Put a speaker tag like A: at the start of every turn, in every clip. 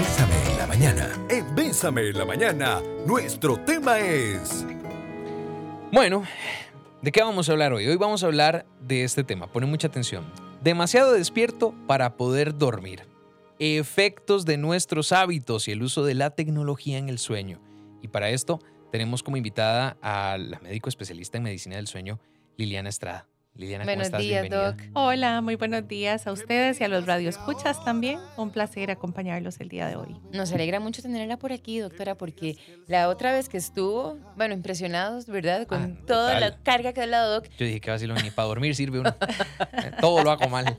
A: Bésame en la mañana. En Bésame en la mañana, nuestro tema es...
B: Bueno, ¿de qué vamos a hablar hoy? Hoy vamos a hablar de este tema. Pone mucha atención. Demasiado despierto para poder dormir. Efectos de nuestros hábitos y el uso de la tecnología en el sueño. Y para esto tenemos como invitada a la médico especialista en medicina del sueño, Liliana Estrada. Liliana, ¿cómo
C: buenos
B: estás?
C: días,
B: Bienvenida.
C: Doc.
D: Hola, muy buenos días a ustedes y a los radioescuchas también. Un placer acompañarlos el día de hoy.
C: Nos alegra mucho tenerla por aquí, doctora, porque la otra vez que estuvo, bueno, impresionados, ¿verdad? Con
B: Ah,
C: toda
B: total.
C: la carga que ha dado Doc.
B: Yo dije que vacilo ni para dormir sirve uno. Todo lo hago mal.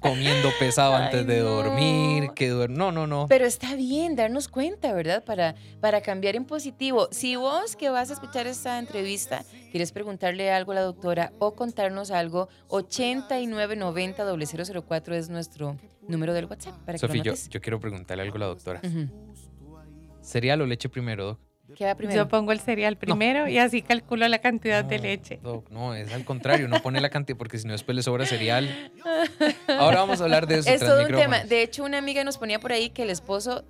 B: Comiendo pesado
C: Ay,
B: antes de
C: no.
B: dormir, que duer- No, no, no.
C: Pero está bien darnos cuenta, ¿verdad? Para, para cambiar en positivo. Si vos que vas a escuchar esta entrevista quieres preguntarle algo a la doctora o contarnos algo, 8990-004 es nuestro número del WhatsApp. Para
B: Sofía, yo, yo quiero preguntarle algo a la doctora.
C: Ujú.
B: ¿Cereal o leche primero, Doc?
D: Yo pongo el cereal primero y así calculo la cantidad de
B: No,
D: leche.
B: Doc, no, es al contrario, no pone la cantidad porque si no después le sobra cereal. Ahora vamos a hablar de eso.
C: Es todo un tema. De hecho, una amiga nos ponía por ahí que el esposo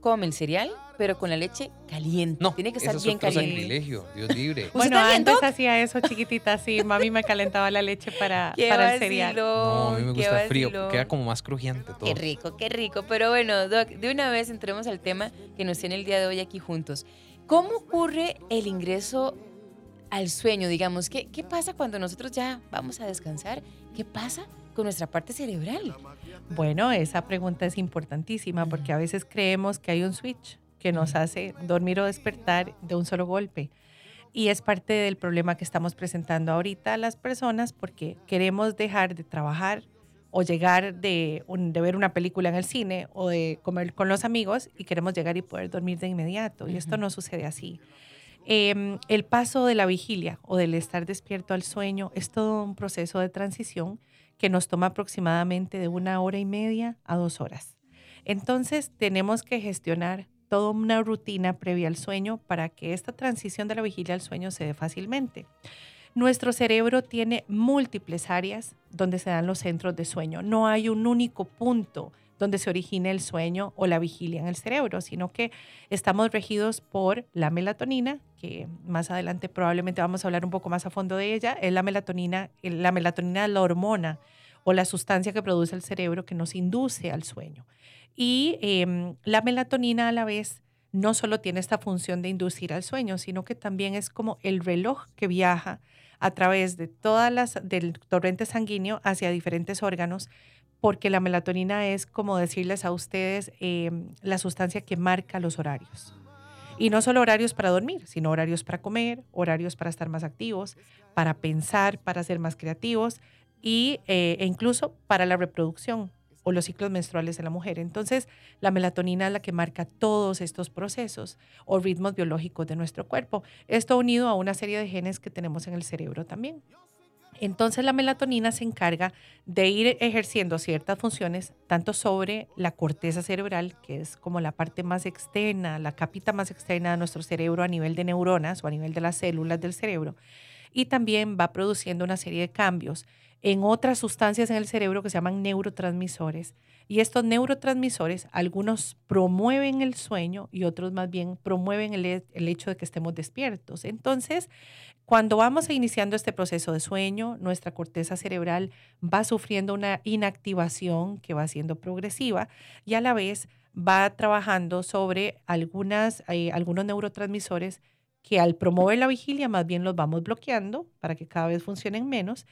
C: come el cereal, pero con la leche caliente.
B: No,
C: Tiene que estar
B: es
C: bien caliente.
B: sacrilegio, Dios libre.
C: ¿Usted
D: Bueno, antes hacía eso chiquitita, sí. Mami me calentaba la leche para,
C: Qué
D: para el cereal.
B: No, a mí me gusta frío, queda como más crujiente todo.
C: Qué rico, qué rico. Pero bueno, Doc, de una vez entremos al tema que nos tiene el día de hoy aquí juntos. ¿Cómo ocurre el ingreso al sueño? Digamos, ¿qué, qué pasa cuando nosotros ya vamos a descansar? ¿Qué pasa con nuestra parte cerebral?
D: Bueno, esa pregunta es importantísima porque a veces creemos que hay un switch que nos hace dormir o despertar de un solo golpe. Y es parte del problema que estamos presentando ahorita a las personas porque queremos dejar de trabajar o llegar de, un- de ver una película en el cine o de comer con los amigos y queremos llegar y poder dormir de inmediato. Y esto no sucede así. Em, el paso de la vigilia o del estar despierto al sueño es todo un proceso de transición que nos toma aproximadamente de una hora y media a dos horas. Entonces tenemos que gestionar toda una rutina previa al sueño para que esta transición de la vigilia al sueño se dé fácilmente. Nuestro cerebro tiene múltiples áreas donde se dan los centros de sueño. No hay un único punto donde se origine el sueño o la vigilia en el cerebro, sino que estamos regidos por la melatonina, que más adelante probablemente vamos a hablar un poco más a fondo de ella. Es la melatonina, la melatonina la hormona o la sustancia que produce el cerebro que nos induce al sueño. Y em, la melatonina a la vez no solo tiene esta función de inducir al sueño, sino que también es como el reloj que viaja a través de todas las del torrente sanguíneo hacia diferentes órganos, porque la melatonina es como decirles a ustedes em, la sustancia que marca los horarios. Y no solo horarios para dormir, sino horarios para comer, horarios para estar más activos, para pensar, para ser más creativos y, eh, e incluso para la reproducción o los ciclos menstruales de la mujer. Entonces, la melatonina es la que marca todos estos procesos o ritmos biológicos de nuestro cuerpo. Esto unido a una serie de genes que tenemos en el cerebro también. Entonces la melatonina se encarga de ir ejerciendo ciertas funciones tanto sobre la corteza cerebral, que es como la parte más externa, la capita más externa de nuestro cerebro a nivel de neuronas o a nivel de las células del cerebro, y también va produciendo una serie de cambios en otras sustancias en el cerebro que se llaman neurotransmisores. Y estos neurotransmisores, algunos promueven el sueño y otros más bien promueven el, el hecho de que estemos despiertos. Entonces, cuando vamos iniciando este proceso de sueño, nuestra corteza cerebral va sufriendo una inactivación que va siendo progresiva y a la vez va trabajando sobre algunas, eh, algunos neurotransmisores que al promover la vigilia más bien los vamos bloqueando para que cada vez funcionen menos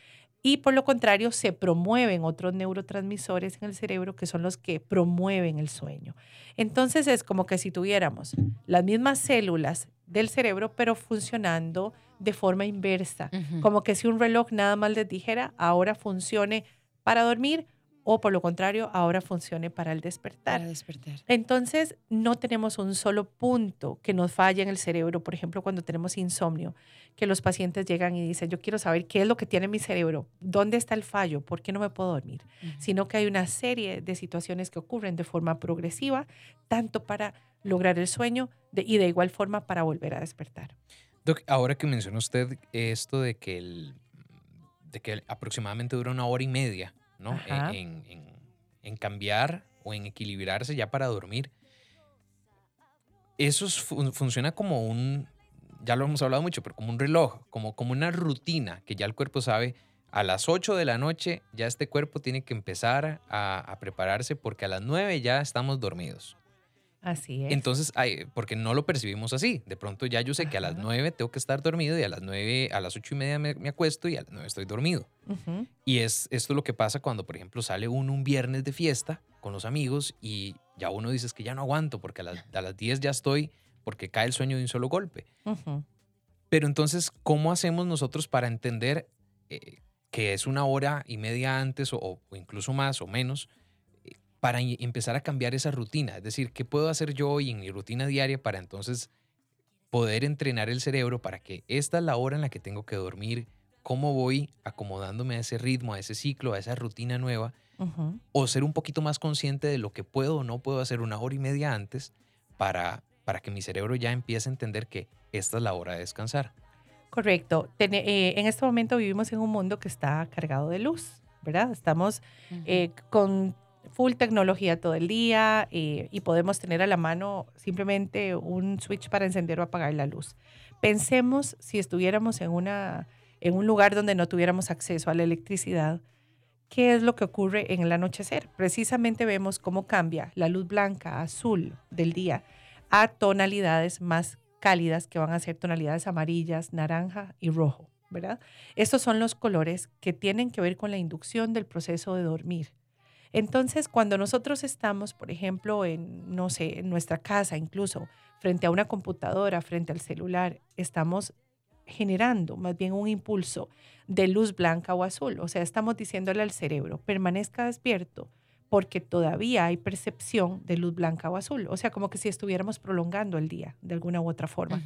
D: y por lo contrario se promueven otros neurotransmisores en el cerebro que son los que promueven el sueño. Entonces es como que si tuviéramos las mismas células del cerebro pero funcionando de forma inversa, como que si un reloj nada más les dijera ahora funcione para dormir o por lo contrario ahora funcione para el despertar.
C: Para despertar.
D: Entonces, no tenemos un solo punto que nos falla en el cerebro. Por ejemplo, cuando tenemos insomnio, que los pacientes llegan y dicen, yo quiero saber qué es lo que tiene mi cerebro, dónde está el fallo, por qué no me puedo dormir. Sino que hay una serie de situaciones que ocurren de forma progresiva, tanto para lograr el sueño de- y de igual forma para volver a despertar.
B: Doc, ahora que menciona usted esto de que, el, de que aproximadamente dura una hora y media, ¿no?
D: Ajá.
B: En, en- en cambiar o en equilibrarse ya para dormir, eso es- fun- funciona como un, ya lo hemos hablado mucho, pero como un reloj, como, como una rutina que ya el cuerpo sabe, a las 8 de la noche ya este cuerpo tiene que empezar a, a prepararse porque a las 9 ya estamos dormidos.
D: Así es.
B: Entonces, porque no lo percibimos así. De pronto ya yo sé que a las. 9 tengo que estar dormido y a las 9, a las 8 y media me, me acuesto y a las 9 estoy dormido. Y es esto es lo que pasa cuando, por ejemplo, sale uno un viernes de fiesta con los amigos y ya uno dice "Es que ya no aguanto porque a las, a las 10 ya estoy porque cae el sueño de un solo golpe. Pero entonces, ¿cómo hacemos nosotros para entender eh, que es una hora y media antes o, o incluso más o menos para empezar a cambiar esa rutina? Es decir, ¿qué puedo hacer yo hoy en mi rutina diaria para entonces poder entrenar el cerebro para que esta es la hora en la que tengo que dormir? ¿Cómo voy acomodándome a ese ritmo, a ese ciclo, a esa rutina nueva? O ser un poquito más consciente de lo que puedo o no puedo hacer una hora y media antes para, para que mi cerebro ya empiece a entender que esta es la hora de descansar.
D: Correcto. Eh, en este momento vivimos en un mundo que está cargado de luz, ¿verdad? Estamos eh, con full tecnología todo el día eh, y podemos tener a la mano simplemente un switch para encender o apagar la luz. Pensemos si estuviéramos en, una, en un lugar donde no tuviéramos acceso a la electricidad, ¿qué es lo que ocurre en el anochecer? Precisamente vemos cómo cambia la luz blanca, azul del día a tonalidades más cálidas que van a ser tonalidades amarillas, naranja y rojo, ¿verdad? Estos son los colores que tienen que ver con la inducción del proceso de dormir. Entonces, cuando nosotros estamos, por ejemplo, en, no sé, en nuestra casa, incluso frente a una computadora, frente al celular, estamos generando más bien un impulso de luz blanca o azul. O sea, estamos diciéndole al cerebro, permanezca despierto porque todavía hay percepción de luz blanca o azul. O sea, como que si estuviéramos prolongando el día de alguna u otra forma.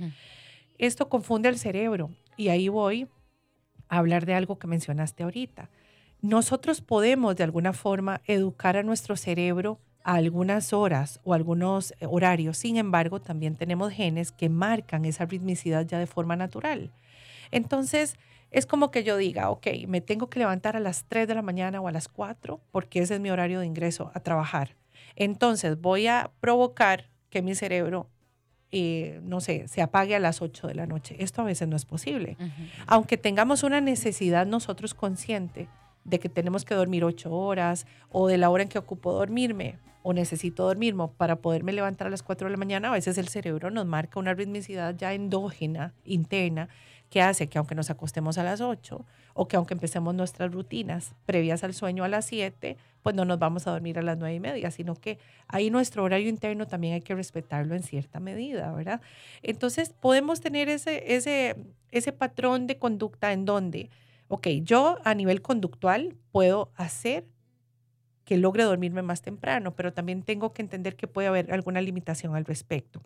D: Esto confunde al cerebro y ahí voy a hablar de algo que mencionaste ahorita. Nosotros podemos de alguna forma educar a nuestro cerebro a algunas horas o algunos eh, horarios. Sin embargo, también tenemos genes que marcan esa ritmicidad ya de forma natural. Entonces, es como que yo diga, ok, me tengo que levantar a las 3 de la mañana o a las 4 porque ese es mi horario de ingreso a trabajar. Entonces, voy a provocar que mi cerebro, eh, no sé, se apague a las 8 de la noche. Esto a veces no es posible aunque tengamos una necesidad nosotros consciente de que tenemos que dormir ocho horas o de la hora en que ocupo dormirme o necesito dormirme para poderme levantar a las 4 de la mañana, a veces el cerebro nos marca una ritmicidad ya endógena, interna, que hace que aunque nos acostemos a las 8 o que aunque empecemos nuestras rutinas previas al sueño a las 7, pues no nos vamos a dormir a las 9 y media, sino que ahí nuestro horario interno también hay que respetarlo en cierta medida, ¿verdad? Entonces podemos tener ese, ese, ese patrón de conducta en donde, ok, yo a nivel conductual puedo hacer que logre dormirme más temprano, pero también tengo que entender que puede haber alguna limitación al respecto.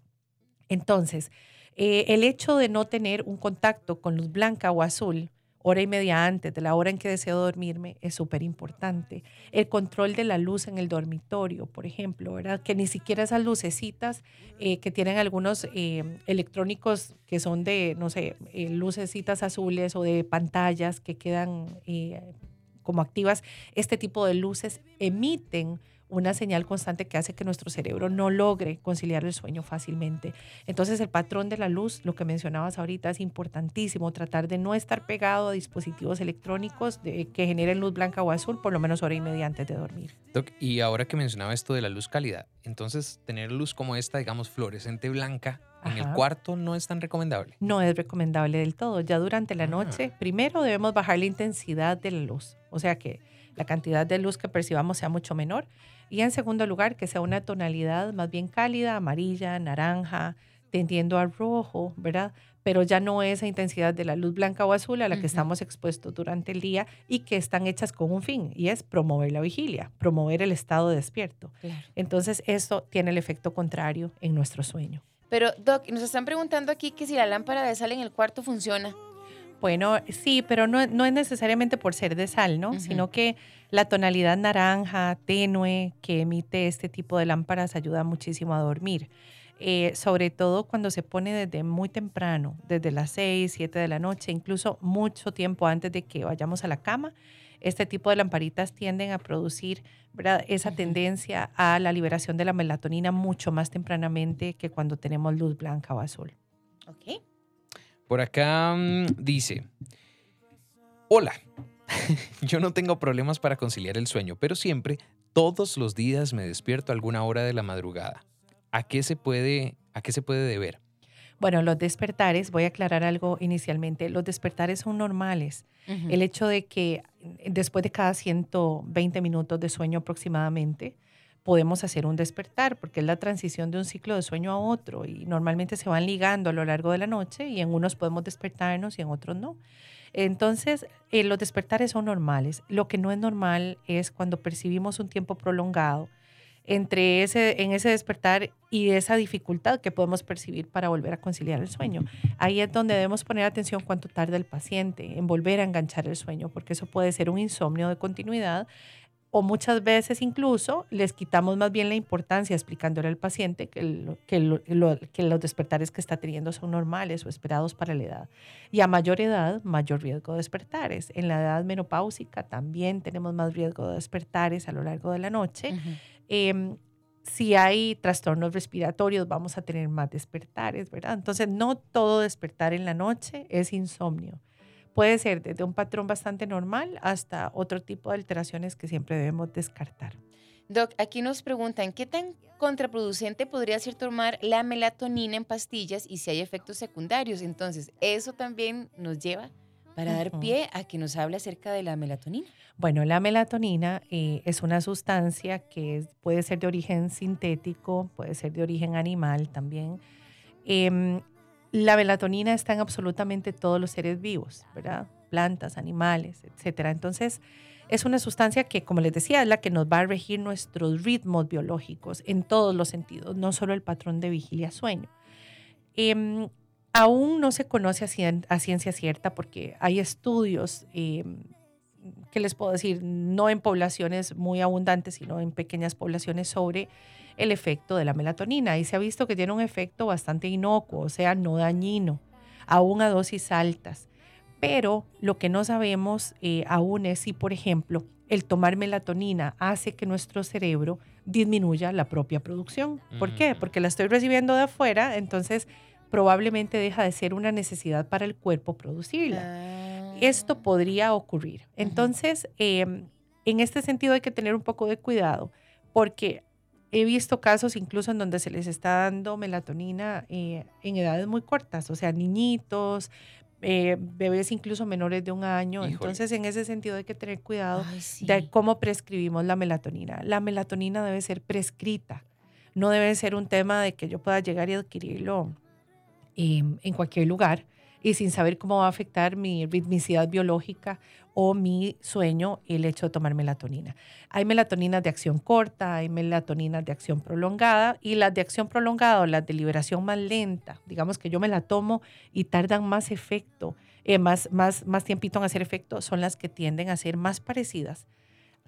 D: Entonces, eh, el hecho de no tener un contacto con luz blanca o azul hora y media antes de la hora en que deseo dormirme es súper importante. El control de la luz en el dormitorio, por ejemplo. Que ni siquiera esas lucecitas eh, que tienen algunos eh, electrónicos que son de, no sé, eh, lucecitas azules o de pantallas que quedan eh, como activas, este tipo de luces emiten una señal constante que hace que nuestro cerebro no logre conciliar el sueño fácilmente. Entonces el patrón de la luz, lo que mencionabas ahorita, es importantísimo, tratar de no estar pegado a dispositivos electrónicos de, que generen luz blanca o azul por lo menos hora y media antes de dormir.
B: Doc, y ahora que mencionaba esto de la luz cálida, entonces tener luz como esta, digamos, fluorescente blanca en el cuarto no es tan recomendable.
D: No es recomendable del todo. Ya durante la
B: Ah.
D: noche, primero debemos bajar la intensidad de la luz, o sea que la cantidad de luz que percibamos sea mucho menor. Y en segundo lugar, que sea una tonalidad más bien cálida, amarilla, naranja, tendiendo al rojo, ¿verdad? Pero ya no esa intensidad de la luz blanca o azul a la que estamos expuestos durante el día y que están hechas con un fin, y es promover la vigilia, promover el estado despierto.
C: Claro.
D: Entonces, esto tiene el efecto contrario en nuestro sueño.
C: Pero, Doc, nos están preguntando aquí que si la lámpara de sal en el cuarto funciona.
D: Bueno, sí, pero no, no es necesariamente por ser de sal, ¿no? Sino que la tonalidad naranja, tenue, que emite este tipo de lámparas ayuda muchísimo a dormir. Eh, sobre todo cuando se pone desde muy temprano, desde las 6, 7 de la noche, incluso mucho tiempo antes de que vayamos a la cama. este tipo de lamparitas tienden a producir ¿verdad? esa tendencia a la liberación de la melatonina mucho más tempranamente que cuando tenemos luz blanca o azul.
C: Ok.
B: Por acá mm, dice, hola, yo no tengo problemas para conciliar el sueño, pero siempre, todos los días me despierto a alguna hora de la madrugada. ¿A qué se puede, a qué se puede deber?
D: Bueno, los despertares, voy a aclarar algo inicialmente, los despertares son normales. El hecho de que después de cada 120 minutos de sueño aproximadamente, podemos hacer un despertar, porque es la transición de un ciclo de sueño a otro y normalmente se van ligando a lo largo de la noche y en unos podemos despertarnos y en otros no. Entonces, eh, los despertares son normales. Lo que no es normal es cuando percibimos un tiempo prolongado entre ese, en ese despertar y esa dificultad que podemos percibir para volver a conciliar el sueño. Ahí es donde debemos poner atención cuánto tarda el paciente en volver a enganchar el sueño, porque eso puede ser un insomnio de continuidad o muchas veces incluso les quitamos más bien la importancia explicándole al paciente que, lo- que, lo- lo- que los despertares que está teniendo son normales o esperados para la edad. Y a mayor edad, mayor riesgo de despertares. En la edad menopáusica también tenemos más riesgo de despertares a lo largo de la noche. Em, si hay trastornos respiratorios, vamos a tener más despertares, ¿verdad? Entonces, no todo despertar en la noche es insomnio. Puede ser desde un patrón bastante normal hasta otro tipo de alteraciones que siempre debemos descartar.
C: Doc, aquí nos preguntan, ¿qué tan contraproducente podría ser tomar la melatonina en pastillas y si hay efectos secundarios? Entonces, eso también nos lleva para dar pie a que nos hable acerca de la melatonina.
D: Bueno, la melatonina eh, es una sustancia que es- puede ser de origen sintético, puede ser de origen animal también. Em, la melatonina está en absolutamente todos los seres vivos, ¿verdad? Plantas, animales, etcétera. Entonces, es una sustancia que, como les decía, es la que nos va a regir nuestros ritmos biológicos en todos los sentidos, no solo el patrón de vigilia-sueño. Em, aún no se conoce a, cien- a ciencia cierta porque hay estudios em, ¿qué les puedo decir? No en poblaciones muy abundantes, sino en pequeñas poblaciones sobre el efecto de la melatonina. Y se ha visto que tiene un efecto bastante inocuo, o sea, no dañino, aún a dosis altas. Pero lo que no sabemos eh, aún es si, por ejemplo, el tomar melatonina hace que nuestro cerebro disminuya la propia producción. ¿Por qué? Porque la estoy recibiendo de afuera, entonces probablemente deja de ser una necesidad para el cuerpo producirla esto
C: Ah.
D: podría ocurrir. Entonces, em, en este sentido hay que tener un poco de cuidado porque he visto casos incluso en donde se les está dando melatonina eh, en edades muy cortas, o sea, niñitos, eh, bebés incluso menores de un año.
B: Híjole.
D: Entonces, en ese sentido hay que tener cuidado
C: Ay, sí.
D: de cómo prescribimos la melatonina. La melatonina debe ser prescrita, no debe ser un tema de que yo pueda llegar y adquirirlo em, en cualquier lugar y sin saber cómo va a afectar mi ritmicidad biológica o mi sueño el hecho de tomar melatonina. Hay melatoninas de acción corta, hay melatoninas de acción prolongada y las de acción prolongada o las de liberación más lenta, digamos que yo me la tomo y tardan más efecto, eh, más, más, más tiempito en hacer efecto, son las que tienden a ser más parecidas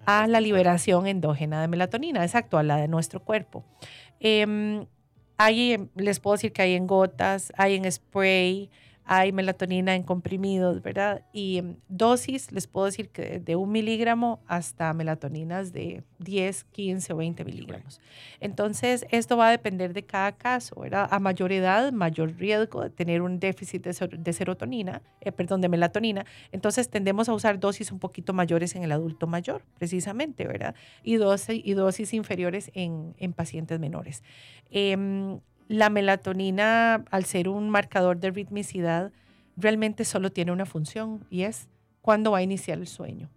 D: a la liberación endógena de melatonina, exacto, a la de nuestro cuerpo. Em, hay, les puedo decir que hay en gotas, hay en spray, hay melatonina en comprimidos, ¿verdad? Y em, dosis, les puedo decir que de un miligramo hasta melatoninas de 10, 15 o 20 miligramos. Entonces, esto va a depender de cada caso, ¿verdad? A mayor edad, mayor riesgo de tener un déficit de, ser- de serotonina, eh, perdón, de melatonina. Entonces, tendemos a usar dosis un poquito mayores en el adulto mayor, precisamente, ¿verdad? Y dosis, y dosis inferiores en, en pacientes menores. Em, la melatonina, al ser un marcador de ritmicidad, realmente solo tiene una función y es cuándo va a iniciar el sueño.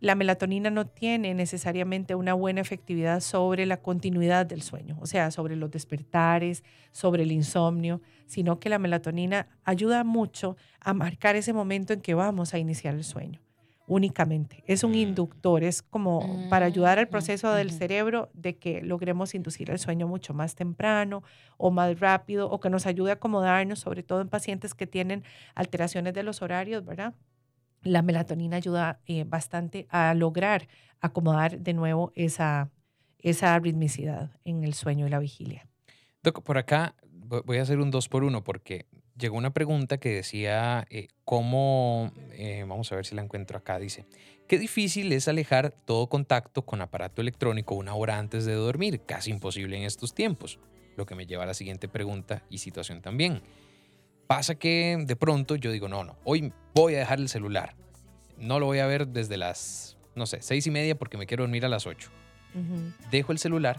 D: La melatonina no tiene necesariamente una buena efectividad sobre la continuidad del sueño, o sea, sobre los despertares, sobre el insomnio, sino que la melatonina ayuda mucho a marcar ese momento en que vamos a iniciar el sueño únicamente. Es un
B: Mm.
D: inductor, es como para ayudar al
C: Mm,
D: proceso del cerebro de que logremos inducir el sueño mucho más temprano o más rápido o que nos ayude a acomodarnos, sobre todo en pacientes que tienen alteraciones de los horarios, ¿verdad? La melatonina ayuda eh, bastante a lograr acomodar de nuevo esa, esa ritmicidad en el sueño y la vigilia.
B: Doc, por acá vo- voy a hacer un dos por uno porque llegó una pregunta que decía, eh, ¿cómo, eh, vamos a ver si la encuentro acá, dice, qué difícil es alejar todo contacto con aparato electrónico una hora antes de dormir, casi imposible en estos tiempos, lo que me lleva a la siguiente pregunta y situación también. Pasa que de pronto yo digo, no, no, hoy voy a dejar el celular, no lo voy a ver desde las, no sé, seis y media porque me quiero dormir a las ocho. Dejo el celular,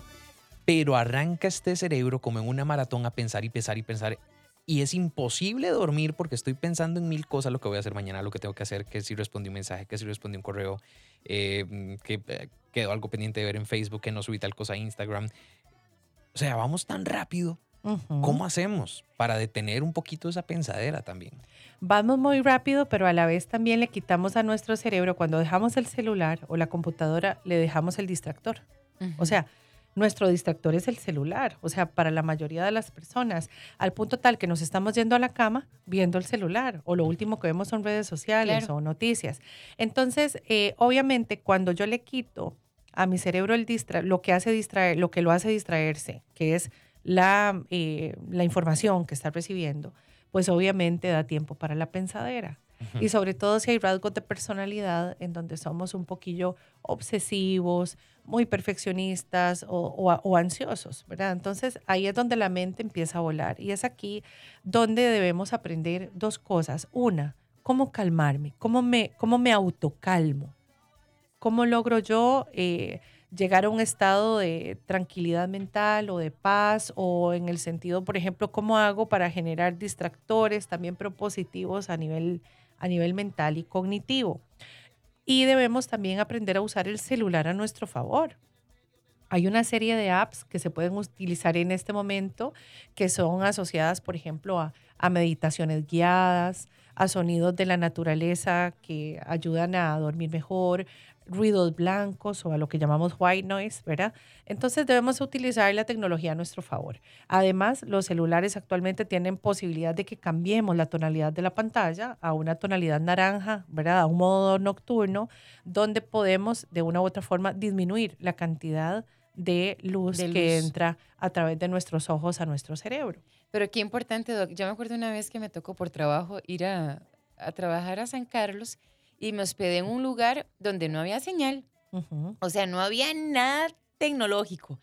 B: pero arranca este cerebro como en una maratón a pensar y pensar y pensar y es imposible dormir porque estoy pensando en mil cosas, lo que voy a hacer mañana, lo que tengo que hacer, que si respondí un mensaje, que si respondí un correo, eh, que eh, quedó algo pendiente de ver en Facebook, que no subí tal cosa a Instagram. O sea, vamos tan rápido. ¿Cómo hacemos para detener un poquito esa pensadera también?
D: Vamos muy rápido, pero a la vez también le quitamos a nuestro cerebro, cuando dejamos el celular o la computadora, le dejamos el distractor. O sea, nuestro distractor es el celular, o sea, para la mayoría de las personas, al punto tal que nos estamos yendo a la cama viendo el celular o lo último que vemos son redes sociales
C: Claro.
D: o noticias. Entonces, eh, obviamente, cuando yo le quito a mi cerebro el distra lo que hace distraer, lo que lo hace distraerse, que es la, eh, la información que está recibiendo, pues obviamente da tiempo para la pensadera. Y sobre todo si hay rasgos de personalidad en donde somos un poquillo obsesivos, muy perfeccionistas o, o- o ansiosos, ¿verdad? Entonces ahí es donde la mente empieza a volar y es aquí donde debemos aprender dos cosas. Una, cómo calmarme, cómo me, cómo me autocalmo, cómo logro yo eh, llegar a un estado de tranquilidad mental o de paz o en el sentido, por ejemplo, cómo hago para generar distractores también propositivos a nivel, a nivel mental y cognitivo. Y debemos también aprender a usar el celular a nuestro favor. Hay una serie de apps que se pueden utilizar en este momento que son asociadas, por ejemplo, a, a meditaciones guiadas, a sonidos de la naturaleza que ayudan a dormir mejor, ruidos blancos o a lo que llamamos white noise, ¿verdad? Entonces debemos utilizar la tecnología a nuestro favor. Además, los celulares actualmente tienen posibilidad de que cambiemos la tonalidad de la pantalla a una tonalidad naranja, ¿verdad? A un modo nocturno, donde podemos de una u otra forma disminuir la cantidad de luz,
C: De
D: que entra a través de nuestros ojos a nuestro cerebro.
C: Pero qué importante, Doc. Yo me acuerdo una vez que me tocó por trabajo ir a, a trabajar a San Carlos y me hospedé en un lugar donde no había señal. O sea, no había nada tecnológico.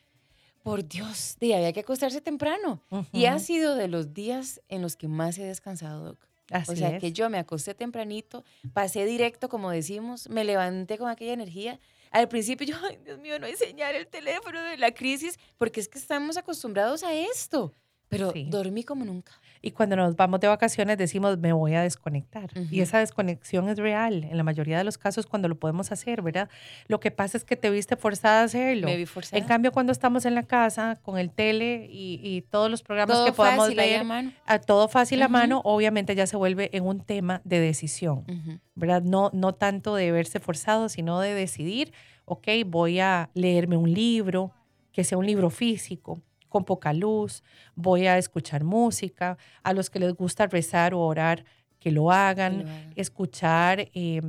C: Por Dios, de, había que acostarse temprano. Y ha sido de los días en los que más he descansado, Doc.
D: Así
C: o sea,
D: es.
C: que yo me acosté tempranito, pasé directo, como decimos, me levanté con aquella energía. Al principio yo, ay, Dios mío, no hay señal el teléfono de la crisis, porque es que estamos acostumbrados a esto. Pero
D: Sí.
C: dormí como nunca.
D: Y cuando nos vamos de vacaciones decimos, me voy a desconectar. Y esa desconexión es real, en la mayoría de los casos cuando lo podemos hacer, ¿verdad? Lo que pasa es que te viste forzada a hacerlo.
C: Me vi forzada.
D: En cambio, cuando estamos en la casa con el tele y, y todos los programas
C: Todo
D: que podamos
C: fácil a mano.
D: a todo fácil a mano, obviamente ya se vuelve en un tema de decisión.
C: Ujú.
D: ¿verdad? No, no tanto de verse forzado, sino de decidir, ok, voy a leerme un libro, que sea un libro físico, con poca luz, voy a escuchar música, a los que les gusta rezar o orar, que lo hagan,
C: Que lo hagan.
D: escuchar eh,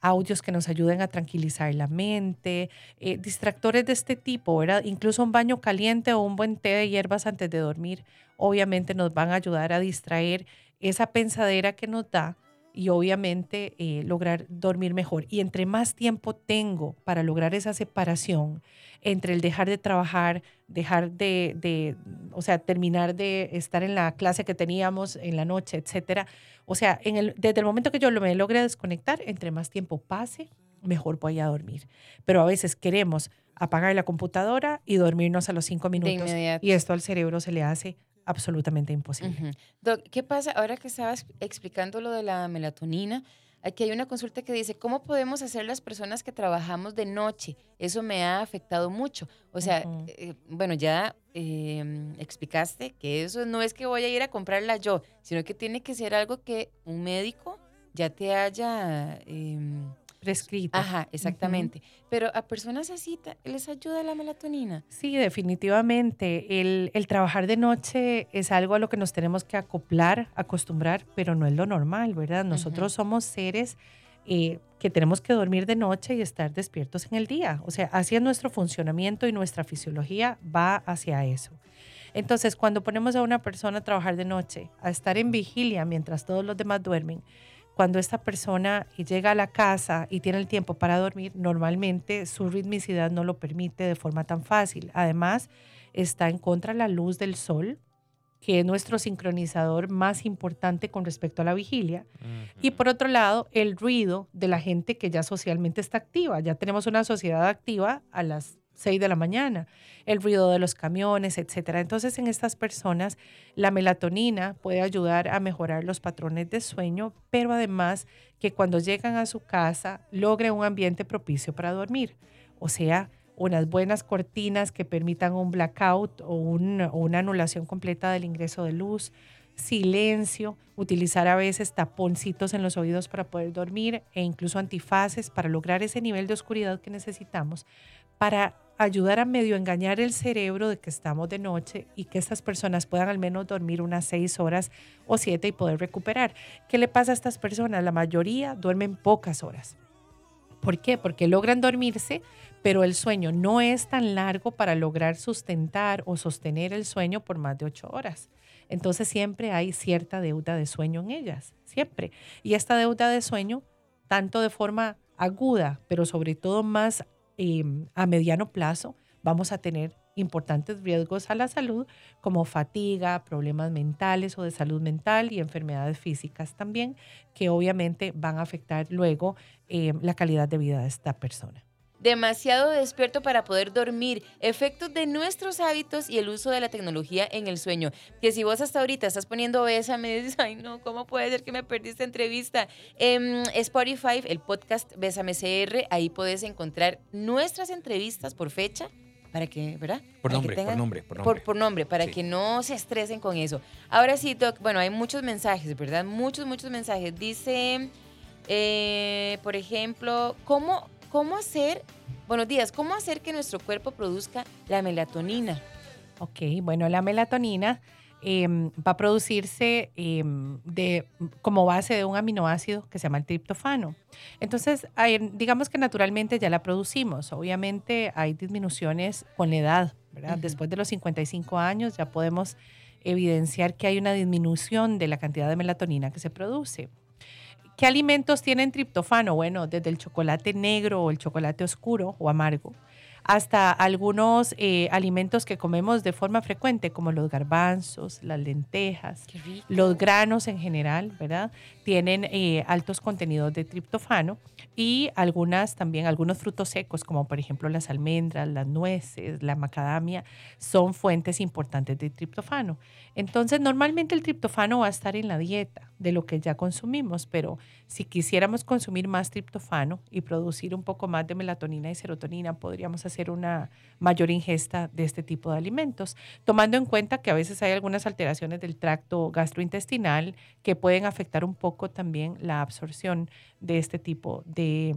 D: audios que nos ayuden a tranquilizar la mente, eh, distractores de este tipo, ¿verdad? Incluso un baño caliente o un buen té de hierbas antes de dormir, obviamente nos van a ayudar a distraer esa pensadera que nos da y obviamente eh, lograr dormir mejor. Y entre más tiempo tengo para lograr esa separación entre el dejar de trabajar, dejar de, de, o sea, terminar de estar en la clase que teníamos en la noche, etcétera. O sea, en el, desde el momento que yo me logre desconectar, entre más tiempo pase, mejor voy a dormir. Pero a veces queremos apagar la computadora y dormirnos a los cinco minutos. Y esto al cerebro se le hace absolutamente imposible.
C: Doc, ¿qué pasa ahora que estabas explicando lo de la melatonina? Aquí hay una consulta que dice, ¿cómo podemos hacer las personas que trabajamos de noche? Eso me ha afectado mucho. O sea, eh, bueno, ya eh, explicaste que eso no es que voy a ir a comprarla yo, sino que tiene que ser algo que un médico ya te haya... em,
D: Prescrito.
C: ajá, exactamente. Pero a personas así les ayuda la melatonina.
D: Sí, definitivamente. El, el trabajar de noche es algo a lo que nos tenemos que acoplar, acostumbrar, pero no es lo normal, ¿verdad? Nosotros somos seres eh, que tenemos que dormir de noche y estar despiertos en el día. O sea, así es nuestro funcionamiento y nuestra fisiología va hacia eso. Entonces, cuando ponemos a una persona a trabajar de noche, a estar en vigilia mientras todos los demás duermen, cuando esta persona llega a la casa y tiene el tiempo para dormir, normalmente su ritmicidad no lo permite de forma tan fácil. Además, está en contra la luz del sol, que es nuestro sincronizador más importante con respecto a la vigilia. Y por otro lado, el ruido de la gente que ya socialmente está activa. Ya tenemos una sociedad activa a las 6 de la mañana, el ruido de los camiones, etcétera. Entonces, en estas personas, la melatonina puede ayudar a mejorar los patrones de sueño, pero además que cuando llegan a su casa logren un ambiente propicio para dormir. O sea, unas buenas cortinas que permitan un blackout o, una anulación completa del ingreso de luz, silencio, utilizar a veces taponcitos en los oídos para poder dormir e incluso antifaces para lograr ese nivel de oscuridad que necesitamos para ayudar a medio engañar el cerebro de que estamos de noche y que estas personas puedan al menos dormir unas seis horas o siete y poder recuperar. ¿Qué le pasa a estas personas? La mayoría duermen pocas horas. ¿Por qué? Porque logran dormirse, pero el sueño no es tan largo para lograr sustentar o sostener el sueño por más de ocho horas. Entonces siempre hay cierta deuda de sueño en ellas, siempre. Y esta deuda de sueño, tanto de forma aguda, pero sobre todo más em, a mediano plazo, vamos a tener importantes riesgos a la salud como fatiga, problemas mentales o de salud mental y enfermedades físicas también, que obviamente van a afectar luego em, la calidad de vida de esta persona
C: demasiado despierto para poder dormir, efectos de nuestros hábitos y el uso de la tecnología en el sueño. Que si vos hasta ahorita estás poniendo besa, me dices, ay no, ¿cómo puede ser que me perdí esta entrevista? En Spotify, el podcast Bésame CR, ahí puedes encontrar nuestras entrevistas por fecha para que, ¿verdad?
B: Por nombre, por nombre, por nombre.
C: Por, nombre, para que no se estresen con eso. Ahora sí, Doc, bueno, hay muchos mensajes, ¿verdad? Muchos, muchos mensajes. Dice, eh, por ejemplo, ¿cómo, ¿cómo hacer, buenos días, cómo hacer que nuestro cuerpo produzca la melatonina?
D: Ok, bueno, la melatonina Em, va a producirse em, de, como base de un aminoácido que se llama el triptofano. Entonces, digamos que naturalmente ya la producimos. Obviamente hay disminuciones con la edad, ¿verdad? Después de los 55 años ya podemos evidenciar que hay una disminución de la cantidad de melatonina que se produce. ¿Qué alimentos tienen triptofano? Bueno, desde el chocolate negro o el chocolate oscuro o amargo hasta algunos eh, alimentos que comemos de forma frecuente, como los garbanzos, las lentejas, los granos en general, ¿verdad? Tienen eh, altos contenidos de triptofano y algunas también, algunos frutos secos, como por ejemplo las almendras, las nueces, la macadamia, son fuentes importantes de triptofano. Entonces, normalmente el triptofano va a estar en la dieta de lo que ya consumimos, pero si quisiéramos consumir más triptofano y producir un poco más de melatonina y serotonina, podríamos hacer una mayor ingesta de este tipo de alimentos, tomando en cuenta que a veces hay algunas alteraciones del tracto gastrointestinal que pueden afectar un poco también la absorción de este tipo de,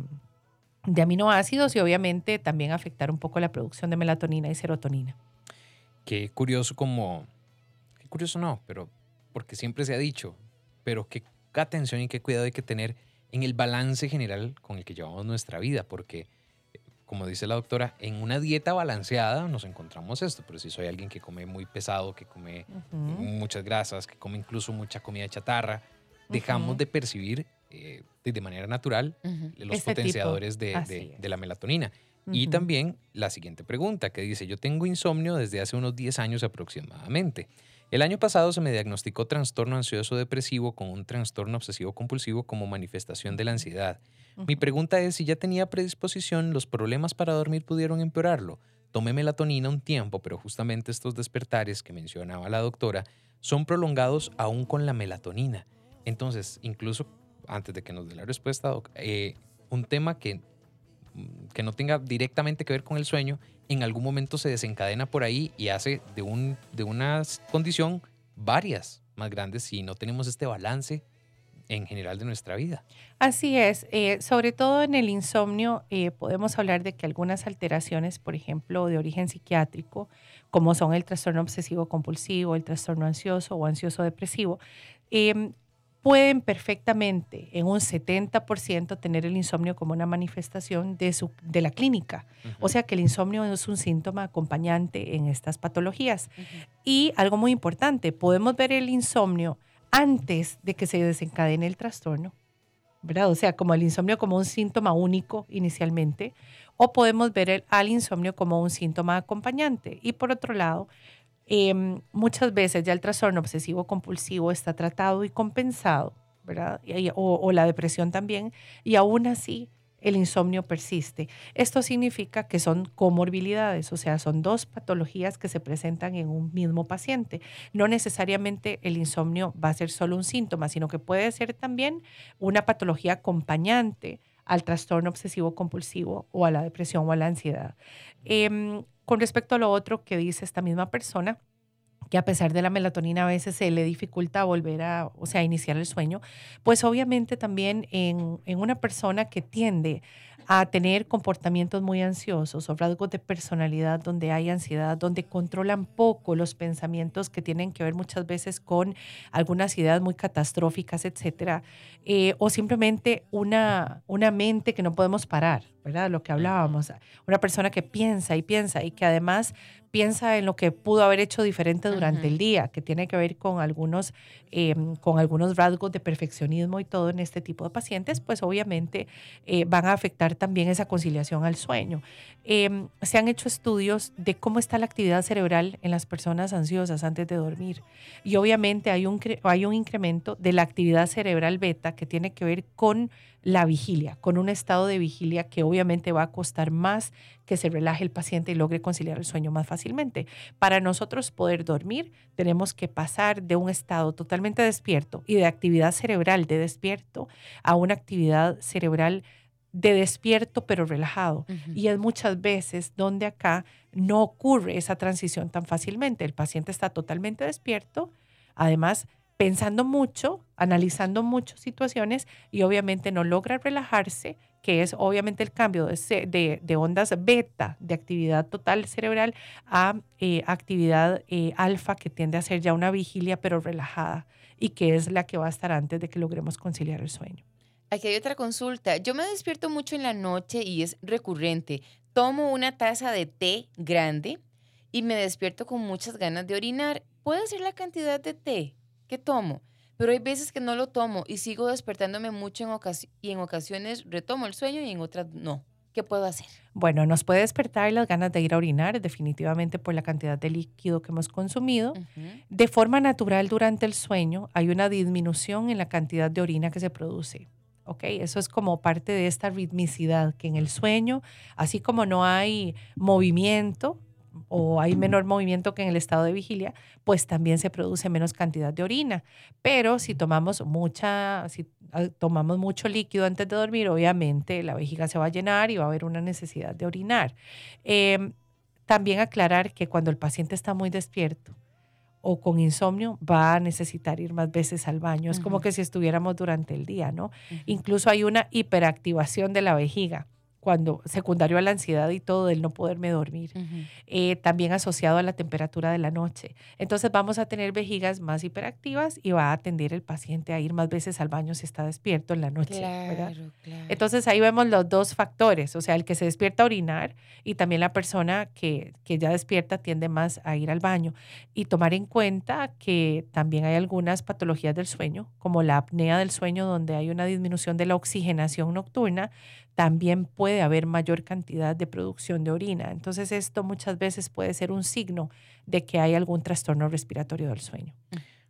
D: aminoácidos y obviamente también afectar un poco la producción de melatonina y serotonina.
B: Qué curioso como curioso no, pero porque siempre se ha dicho, pero qué atención y qué cuidado hay que tener en el balance general con el que llevamos nuestra vida, porque como dice la doctora, en una dieta balanceada nos encontramos esto, pero si soy alguien que come muy pesado, que come muchas grasas, que come incluso mucha comida chatarra, dejamos de percibir eh, de manera natural los este potenciadores de, de, la melatonina. Y también la siguiente pregunta que dice, yo tengo insomnio desde hace unos 10 años aproximadamente. El año pasado se me diagnosticó trastorno ansioso depresivo con un trastorno obsesivo compulsivo como manifestación de la ansiedad. Mi pregunta es si ya tenía predisposición, los problemas para dormir pudieron empeorarlo. Tomé melatonina un tiempo, pero justamente estos despertares que mencionaba la doctora son prolongados aún con la melatonina. Entonces, incluso antes de que nos dé la respuesta, eh, un tema que que no tenga directamente que ver con el sueño, en algún momento se desencadena por ahí y hace de, un, de una condición varias más grandes si no tenemos este balance en general de nuestra vida.
D: Así es, eh, sobre todo en el insomnio eh, podemos hablar de que algunas alteraciones, por ejemplo, de origen psiquiátrico, como son el trastorno obsesivo compulsivo, el trastorno ansioso o ansioso depresivo, em, pueden perfectamente en un 70% tener el insomnio como una manifestación de, su, de la clínica. O sea que el insomnio es un síntoma acompañante en estas patologías. Y algo muy importante, podemos ver el insomnio antes de que se desencadene el trastorno, ¿verdad? O sea, como el insomnio como un síntoma único inicialmente, o podemos ver el, al insomnio como un síntoma acompañante. Y por otro lado, Em, muchas veces ya el trastorno obsesivo compulsivo está tratado y compensado, ¿verdad? o, o, la depresión también, y aún así el insomnio persiste. Esto significa que son comorbilidades, o sea, son dos patologías que se presentan en un mismo paciente. No necesariamente el insomnio va a ser solo un síntoma, sino que puede ser también una patología acompañante al trastorno obsesivo compulsivo o a la depresión o a la ansiedad. Eh, con respecto a lo otro que dice esta misma persona, que a pesar de la melatonina a veces se le dificulta volver a, o sea, iniciar el sueño, pues obviamente también en, en una persona que tiende a tener comportamientos muy ansiosos o rasgos de personalidad donde hay ansiedad, donde controlan poco los pensamientos que tienen que ver muchas veces con algunas ideas muy catastróficas, etcétera, eh, o simplemente una, una mente que no podemos parar, ¿verdad? Lo que hablábamos, una persona que piensa y piensa y que además piensa en lo que pudo haber hecho diferente durante el día, que tiene que ver con algunos, em, con algunos rasgos de perfeccionismo y todo en este tipo de pacientes, pues obviamente eh, van a afectar también esa conciliación al sueño. Em, se han hecho estudios de cómo está la actividad cerebral en las personas ansiosas antes de dormir y obviamente hay un, hay un incremento de la actividad cerebral beta que tiene que ver con la vigilia, con un estado de vigilia que obviamente va a costar más que se relaje el paciente y logre conciliar el sueño más fácilmente. Para nosotros poder dormir, tenemos que pasar de un estado totalmente despierto y de actividad cerebral de despierto a una actividad cerebral de despierto pero relajado. Y es muchas veces donde acá no ocurre esa transición tan fácilmente. El paciente está totalmente despierto, además pensando mucho, analizando muchas situaciones y obviamente no logra relajarse, que es obviamente el cambio de, ondas beta de actividad total cerebral a eh, actividad eh, alfa que tiende a ser ya una vigilia pero relajada y que es la que va a estar antes de que logremos conciliar el sueño.
C: Aquí hay otra consulta. Yo me despierto mucho en la noche y es recurrente. Tomo una taza de té grande y me despierto con muchas ganas de orinar. ¿Puede ser la cantidad de té? Tomo, pero hay veces que no lo tomo y sigo despertándome mucho en y en ocasiones retomo el sueño y en otras no. ¿Qué puedo hacer?
D: Bueno, nos puede despertar las ganas de ir a orinar, definitivamente por la cantidad de líquido que hemos consumido. De forma natural, durante el sueño hay una disminución en la cantidad de orina que se produce. ¿ok? Eso es como parte de esta ritmicidad que en el sueño, así como no hay movimiento, o hay menor movimiento que en el estado de vigilia, pues también se produce menos cantidad de orina. Pero si tomamos mucha, si ah, tomamos mucho líquido antes de dormir, obviamente la vejiga se va a llenar y va a haber una necesidad de orinar. Em, también aclarar que cuando el paciente está muy despierto o con insomnio, va a necesitar ir más veces al baño. Es como que si estuviéramos durante el día, ¿no? Incluso hay una hiperactivación de la vejiga cuando secundario a la ansiedad y todo del no poderme dormir, eh, también asociado a la temperatura de la noche. Entonces vamos a tener vejigas más hiperactivas y va a atender el paciente a ir más veces al baño si está despierto en la noche. Entonces ahí vemos los dos factores, o sea, el que se despierta a orinar y también la persona que, que ya despierta tiende más a ir al baño. Y tomar en cuenta que también hay algunas patologías del sueño, como la apnea del sueño, donde hay una disminución de la oxigenación nocturna, también puede haber mayor cantidad de producción de orina. Entonces esto muchas veces puede ser un signo de que hay algún trastorno respiratorio del sueño.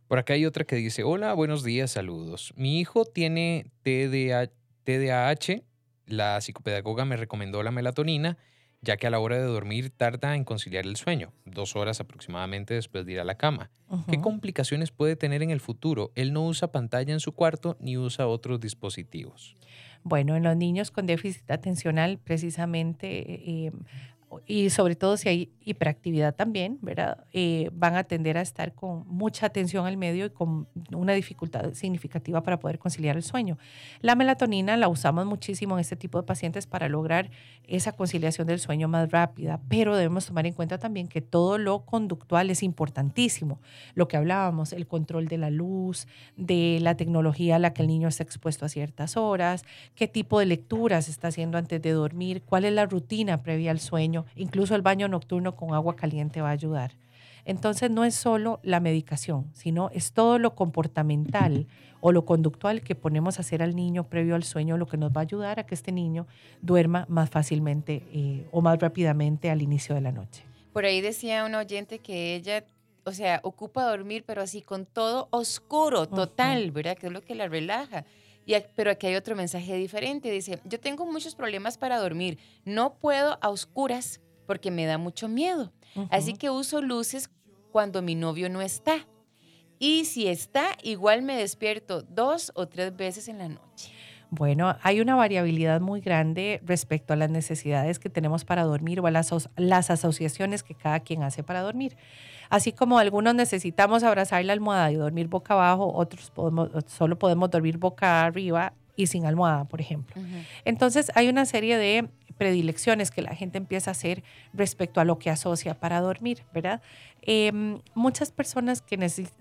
B: Por acá hay otra que dice, hola, buenos días, saludos. Mi hijo tiene TDAH, la psicopedagoga me recomendó la melatonina, ya que a la hora de dormir tarda en conciliar el sueño, dos horas aproximadamente después de ir a la cama. ¿Qué complicaciones puede tener en el futuro? Él no usa pantalla en su cuarto ni usa otros dispositivos.
D: Bueno, en los niños con déficit atencional, precisamente, eh, y sobre todo si hay hiperactividad también, ¿verdad? Eh, van a tender a estar con mucha atención al medio y con una dificultad significativa para poder conciliar el sueño. La melatonina la usamos muchísimo en este tipo de pacientes para lograr esa conciliación del sueño más rápida, pero debemos tomar en cuenta también que todo lo conductual es importantísimo. Lo que hablábamos, el control de la luz, de la tecnología a la que el niño está expuesto a ciertas horas, qué tipo de lecturas está haciendo antes de dormir, cuál es la rutina previa al sueño, incluso el baño nocturno con agua caliente va a ayudar. Entonces no es solo la medicación, sino es todo lo comportamental o lo conductual que ponemos a hacer al niño previo al sueño, lo que nos va a ayudar a que este niño duerma más fácilmente eh, o más rápidamente al inicio de la noche.
C: Por ahí decía una oyente que ella, o sea, ocupa dormir, pero así con todo oscuro, total, ¿verdad? Que es lo que la relaja. Y, pero aquí hay otro mensaje diferente. Dice, yo tengo muchos problemas para dormir. No puedo a oscuras porque me da mucho miedo. Así que uso luces cuando mi novio no está. Y si está, igual me despierto dos o tres veces en la noche.
D: Bueno, hay una variabilidad muy grande respecto a las necesidades que tenemos para dormir o a las, las, asociaciones que cada quien hace para dormir. Así como algunos necesitamos abrazar la almohada y dormir boca abajo, otros podemos, solo podemos dormir boca arriba y sin almohada, por ejemplo. Entonces hay una serie de predilecciones que la gente empieza a hacer respecto a lo que asocia para dormir, ¿verdad? Em, muchas personas que,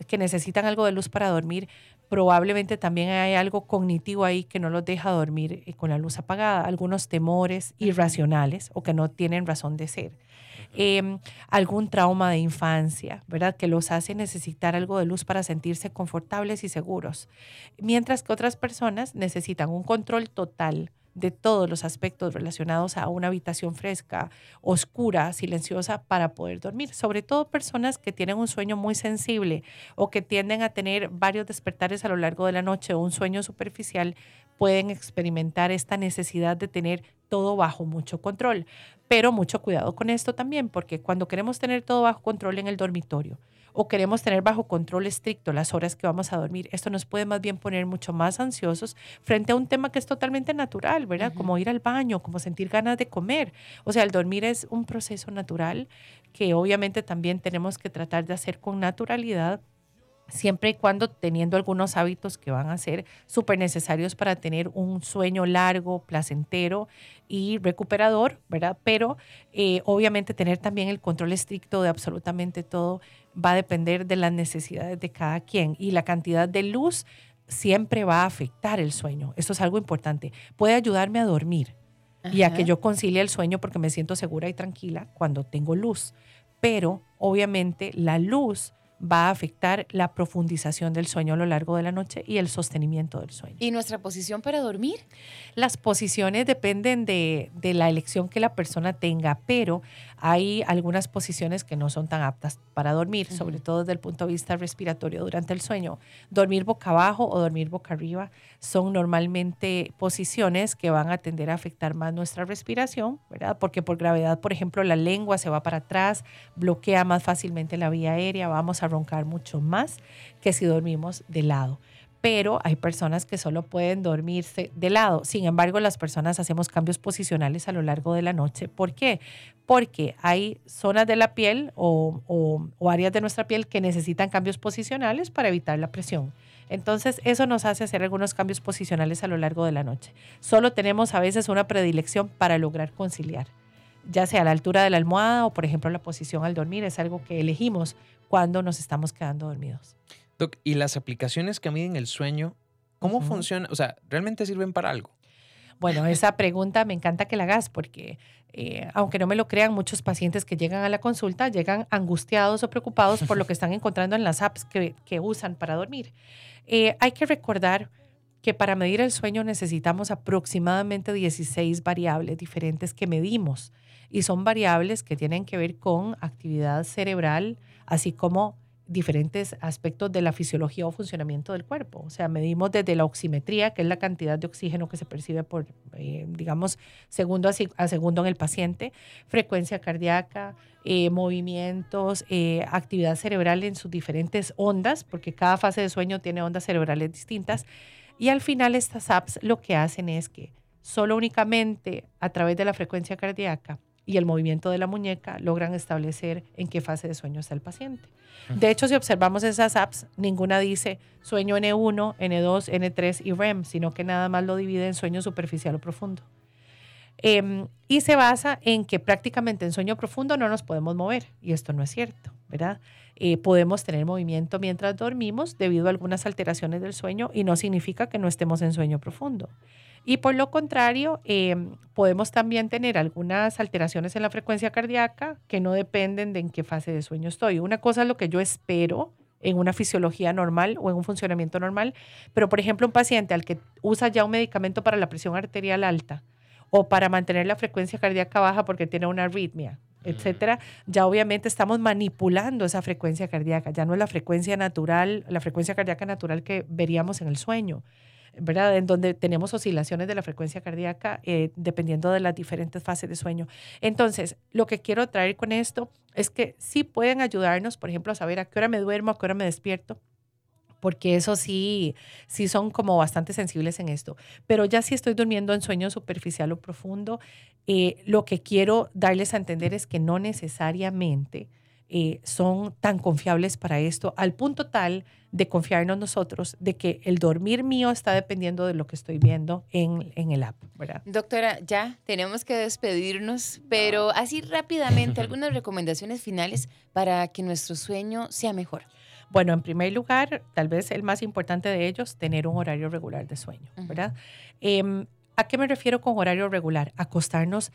D: que necesitan algo de luz para dormir, probablemente también hay algo cognitivo ahí que no los deja dormir eh, con la luz apagada, algunos temores irracionales o que no tienen razón de ser. Em, algún trauma de infancia, ¿verdad? Que los hace necesitar algo de luz para sentirse confortables y seguros. Mientras que otras personas necesitan un control total de todos los aspectos relacionados a una habitación fresca, oscura, silenciosa para poder dormir. Sobre todo personas que tienen un sueño muy sensible o que tienden a tener varios despertares a lo largo de la noche o un sueño superficial pueden experimentar esta necesidad de tener todo bajo mucho control. Pero mucho cuidado con esto también, porque cuando queremos tener todo bajo control en el dormitorio o queremos tener bajo control estricto las horas que vamos a dormir, esto nos puede más bien poner mucho más ansiosos frente a un tema que es totalmente natural, ¿verdad? Como ir al baño, como sentir ganas de comer. O sea, el dormir es un proceso natural que obviamente también tenemos que tratar de hacer con naturalidad siempre y cuando teniendo algunos hábitos que van a ser súper necesarios para tener un sueño largo, placentero y recuperador, ¿verdad? Pero eh, obviamente tener también el control estricto de absolutamente todo va a depender de las necesidades de cada quien y la cantidad de luz siempre va a afectar el sueño. Eso es algo importante. Puede ayudarme a dormir y a que yo concilie el sueño porque me siento segura y tranquila cuando tengo luz. Pero obviamente la luz va a afectar la profundización del sueño a lo largo de la noche y el sostenimiento del sueño.
C: ¿Y nuestra posición para dormir?
D: Las posiciones dependen de, la elección que la persona tenga, pero hay algunas posiciones que no son tan aptas para dormir, sobre todo desde el punto de vista respiratorio durante el sueño. Dormir boca abajo o dormir boca arriba son normalmente posiciones que van a tender a afectar más nuestra respiración, ¿verdad? Porque por gravedad, por ejemplo, la lengua se va para atrás, bloquea más fácilmente la vía aérea, vamos a roncar mucho más que si dormimos de lado pero hay personas que solo pueden dormirse de lado. Sin embargo, las personas hacemos cambios posicionales a lo largo de la noche. ¿Por qué? Porque hay zonas de la piel o, o, áreas de nuestra piel que necesitan cambios posicionales para evitar la presión. Entonces, eso nos hace hacer algunos cambios posicionales a lo largo de la noche. Solo tenemos a veces una predilección para lograr conciliar, ya sea a la altura de la almohada o, por ejemplo, la posición al dormir. Es algo que elegimos cuando nos estamos quedando dormidos.
B: ¿y las aplicaciones que miden el sueño, cómo funcionan? O sea, ¿realmente sirven para algo?
D: Bueno, esa pregunta me encanta que la hagas porque, eh, aunque no me lo crean, muchos pacientes que llegan a la consulta llegan angustiados o preocupados por lo que están encontrando en las apps que, usan para dormir. Eh, hay que recordar que para medir el sueño necesitamos aproximadamente 16 variables diferentes que medimos y son variables que tienen que ver con actividad cerebral, así como diferentes aspectos de la fisiología o funcionamiento del cuerpo. O sea, medimos desde la oximetría, que es la cantidad de oxígeno que se percibe por, eh, digamos, segundo a, segundo en el paciente, frecuencia cardíaca, eh, movimientos, eh, actividad cerebral en sus diferentes ondas, porque cada fase de sueño tiene ondas cerebrales distintas. Y al final estas apps lo que hacen es que solo únicamente a través de la frecuencia cardíaca y el movimiento de la muñeca logran establecer en qué fase de sueño está el paciente. De hecho, si observamos esas apps, ninguna dice sueño N1, N2, N3 y REM, sino que nada más lo divide en sueño superficial o profundo. Em, y se basa en que prácticamente en sueño profundo no nos podemos mover, y esto no es cierto, ¿verdad? Eh, podemos tener movimiento mientras dormimos debido a algunas alteraciones del sueño y no significa que no estemos en sueño profundo. Y por lo contrario, em, podemos también tener algunas alteraciones en la frecuencia cardíaca que no dependen de en qué fase de sueño estoy. Una cosa es lo que yo espero en una fisiología normal o en un funcionamiento normal, pero por ejemplo un paciente al que usa ya un medicamento para la presión arterial alta o para mantener la frecuencia cardíaca baja porque tiene una arritmia, etcétera, ya obviamente estamos manipulando esa frecuencia cardíaca, ya no es la frecuencia natural, la frecuencia cardíaca natural que veríamos en el sueño. ¿Verdad? En donde tenemos oscilaciones de la frecuencia cardíaca eh, dependiendo de las diferentes fases de sueño. Entonces, lo que quiero traer con esto es que sí pueden ayudarnos, por ejemplo, a saber a qué hora me duermo, a qué hora me despierto, porque eso sí, sí son como bastante sensibles en esto. Pero ya si estoy durmiendo en sueño superficial o profundo, eh, lo que quiero darles a entender es que no necesariamente eh, son tan confiables para esto, al punto tal de confiarnos nosotros de que el dormir mío está dependiendo de lo que estoy viendo en, en el app, ¿verdad?
C: Doctora, ya tenemos que despedirnos, pero así rápidamente, algunas recomendaciones finales para que nuestro sueño sea mejor.
D: Bueno, en primer lugar, tal vez el más importante de ellos, tener un horario regular de sueño, ¿verdad? Em, ¿A qué me refiero con horario regular? Acostarnos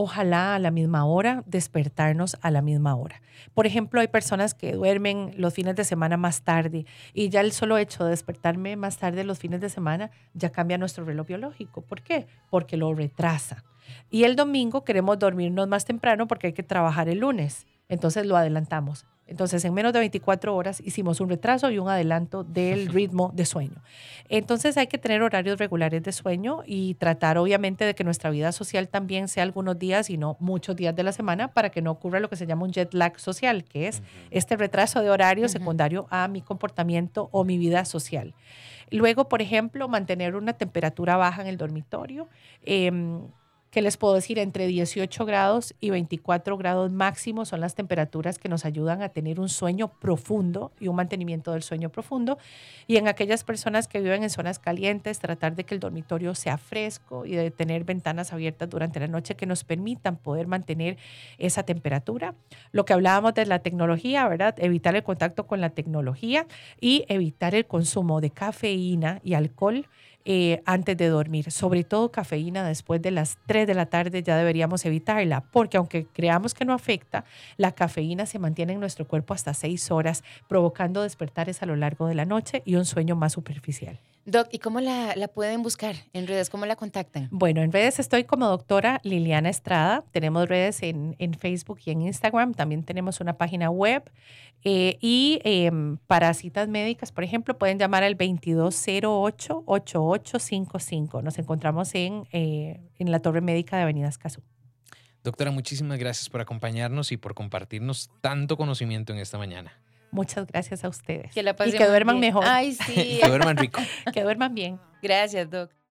D: ojalá a la misma hora, despertarnos a la misma hora. Por ejemplo, hay personas que duermen los fines de semana más tarde y ya el solo hecho de despertarme más tarde los fines de semana ya cambia nuestro reloj biológico. ¿Por qué? Porque lo retrasa. Y el domingo queremos dormirnos más temprano porque hay que trabajar el lunes. Entonces lo adelantamos. Entonces, en menos de 24 horas hicimos un retraso y un adelanto del ritmo de sueño. Entonces, hay que tener horarios regulares de sueño y tratar, obviamente, de que nuestra vida social también sea algunos días y no muchos días de la semana para que no ocurra lo que se llama un jet lag social, que es este retraso de horario secundario a mi comportamiento o mi vida social. Luego, por ejemplo, mantener una temperatura baja en el dormitorio. Em, que les puedo decir entre 18 grados y 24 grados máximo son las temperaturas que nos ayudan a tener un sueño profundo y un mantenimiento del sueño profundo. Y en aquellas personas que viven en zonas calientes, tratar de que el dormitorio sea fresco y de tener ventanas abiertas durante la noche que nos permitan poder mantener esa temperatura. Lo que hablábamos de la tecnología, ¿verdad? Evitar el contacto con la tecnología y evitar el consumo de cafeína y alcohol eh, antes de dormir. Sobre todo cafeína después de las 3 de la tarde ya deberíamos evitarla, porque aunque creamos que no afecta, la cafeína se mantiene en nuestro cuerpo hasta 6 horas, provocando despertares a lo largo de la noche y un sueño más superficial.
C: Doc, ¿y cómo la, pueden buscar en redes? ¿Cómo la contactan?
D: Bueno, en redes estoy como doctora Liliana Estrada. Tenemos redes en, Facebook y en Instagram. También tenemos una página web. Eh, y em, para citas médicas, por ejemplo, pueden llamar al 2208-8855. Nos encontramos en, eh, en la Torre Médica de Avenida Escazú.
B: Doctora, muchísimas gracias por acompañarnos y por compartirnos tanto conocimiento en esta mañana.
D: Muchas gracias a ustedes.
C: Que la
D: y que duerman mejor.
C: Ay, sí.
B: que duerman rico.
D: que duerman bien.
C: Gracias, Doc.